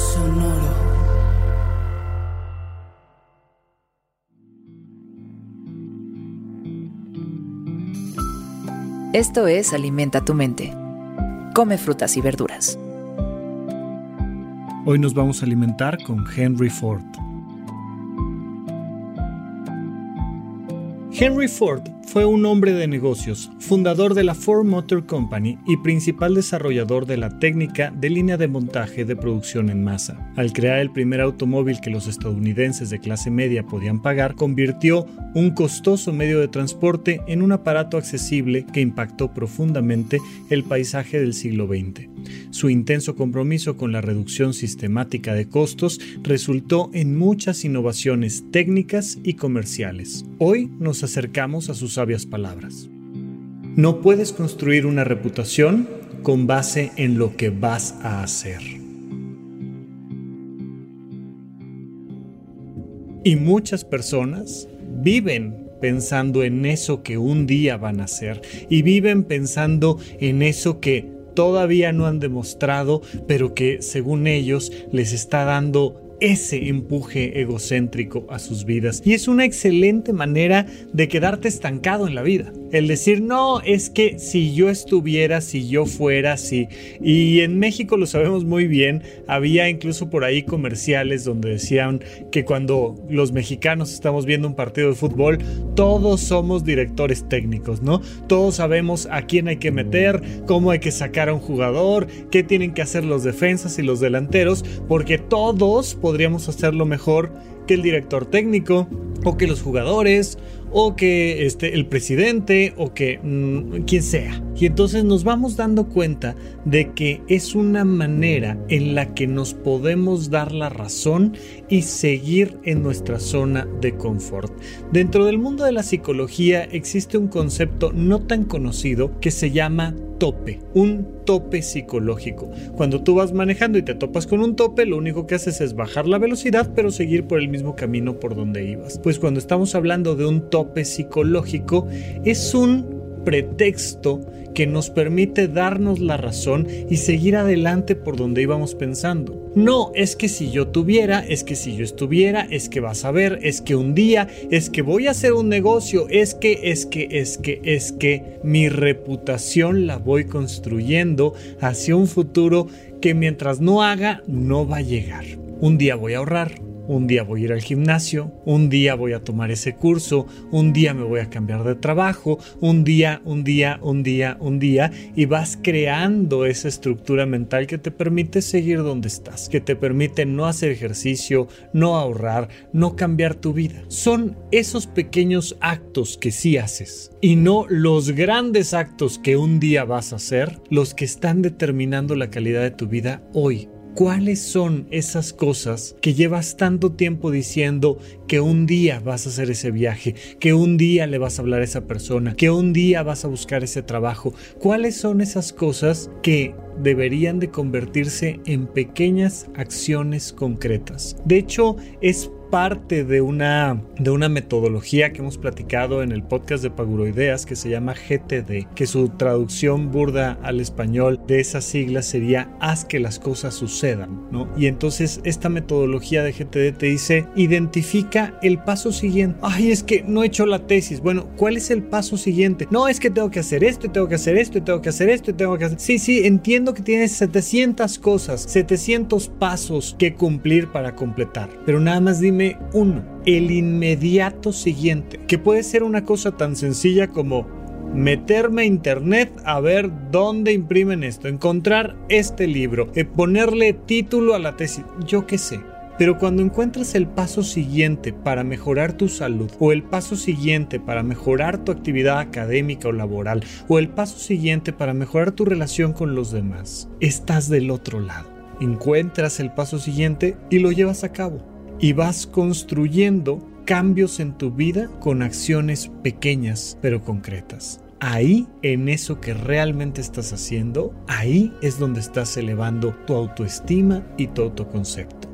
Sonoro. Esto es Alimenta tu mente. Come frutas y verduras. Hoy nos vamos a alimentar con Henry Ford. Henry Ford fue un hombre de negocios, fundador de la Ford Motor Company y principal desarrollador de la técnica de línea de montaje de producción en masa. Al crear el primer automóvil que los estadounidenses de clase media podían pagar, convirtió un costoso medio de transporte en un aparato accesible que impactó profundamente el paisaje del siglo XX. Su intenso compromiso con la reducción sistemática de costos resultó en muchas innovaciones técnicas y comerciales. Hoy nos acercamos a sus palabras. No puedes construir una reputación con base en lo que vas a hacer. Y muchas personas viven pensando en eso que un día van a hacer y viven pensando en eso que todavía no han demostrado, pero que según ellos les está dando ese empuje egocéntrico a sus vidas. Y es una excelente manera de quedarte estancado en la vida. El decir, no, es que si yo estuviera, si yo fuera, si... Y en México lo sabemos muy bien, había incluso por ahí comerciales donde decían que cuando los mexicanos estamos viendo un partido de fútbol, todos somos directores técnicos, ¿no? Todos sabemos a quién hay que meter, cómo hay que sacar a un jugador, qué tienen que hacer los defensas y los delanteros, porque todos podríamos hacerlo mejor que el director técnico o que los jugadores o que este, el presidente o que mmm, quien sea. Y entonces nos vamos dando cuenta de que es una manera en la que nos podemos dar la razón y seguir en nuestra zona de confort. Dentro del mundo de la psicología existe un concepto no tan conocido que se llama tope, un tope psicológico. Cuando tú vas manejando y te topas con un tope, lo único que haces es bajar la velocidad, pero seguir por el mismo camino por donde ibas. Pues cuando estamos hablando de un tope psicológico, es un pretexto que nos permite darnos la razón y seguir adelante por donde íbamos pensando. No es que si yo tuviera, es que si yo estuviera, es que vas a ver, es que un día, es que voy a hacer un negocio, es que, es que, es que, es que mi reputación la voy construyendo hacia un futuro que mientras no haga, no va a llegar. Un día voy a ahorrar, un día voy a ir al gimnasio, un día voy a tomar ese curso, un día me voy a cambiar de trabajo, un día, un día, un día, un día, y vas creando esa estructura mental que te permite seguir donde estás, que te permite no hacer ejercicio, no ahorrar, no cambiar tu vida. Son esos pequeños actos que sí haces y no los grandes actos que un día vas a hacer los que están determinando la calidad de tu vida hoy. ¿Cuáles son esas cosas que llevas tanto tiempo diciendo que un día vas a hacer ese viaje, que un día le vas a hablar a esa persona, que un día vas a buscar ese trabajo? ¿Cuáles son esas cosas que deberían de convertirse en pequeñas acciones concretas? De hecho, es parte de una, de una metodología que hemos platicado en el podcast de Paguroideas que se llama GTD, que su traducción burda al español de esa sigla sería haz que las cosas sucedan, ¿no? Y entonces esta metodología de GTD te dice identifica el paso siguiente. Ay, es que no he hecho la tesis. Bueno, ¿cuál es el paso siguiente? No, es que tengo que hacer esto, tengo que hacer esto, tengo que hacer esto, tengo que hacer... Sí, sí, entiendo que tienes 700 cosas, 700 pasos que cumplir para completar, pero nada más dime uno, el inmediato siguiente, que puede ser una cosa tan sencilla como meterme a internet a ver dónde imprimen esto, encontrar este libro, ponerle título a la tesis, yo qué sé. Pero cuando encuentras el paso siguiente para mejorar tu salud, o el paso siguiente para mejorar tu actividad académica o laboral, o el paso siguiente para mejorar tu relación con los demás, estás del otro lado. Encuentras el paso siguiente y lo llevas a cabo. Y vas construyendo cambios en tu vida con acciones pequeñas pero concretas. Ahí, en eso que realmente estás haciendo, ahí es donde estás elevando tu autoestima y tu autoconcepto.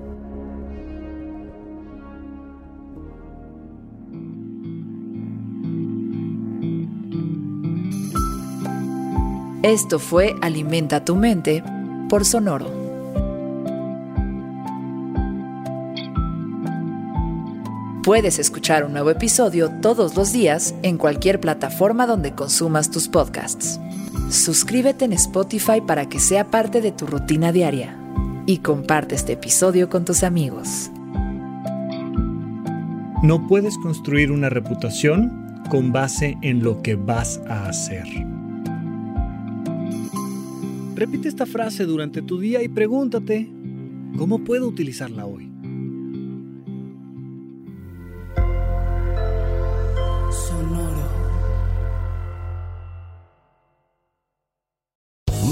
Esto fue Alimenta tu mente por Sonoro. Puedes escuchar un nuevo episodio todos los días en cualquier plataforma donde consumas tus podcasts. Suscríbete en Spotify para que sea parte de tu rutina diaria y comparte este episodio con tus amigos. No puedes construir una reputación con base en lo que vas a hacer. Repite esta frase durante tu día y pregúntate, ¿cómo puedo utilizarla hoy?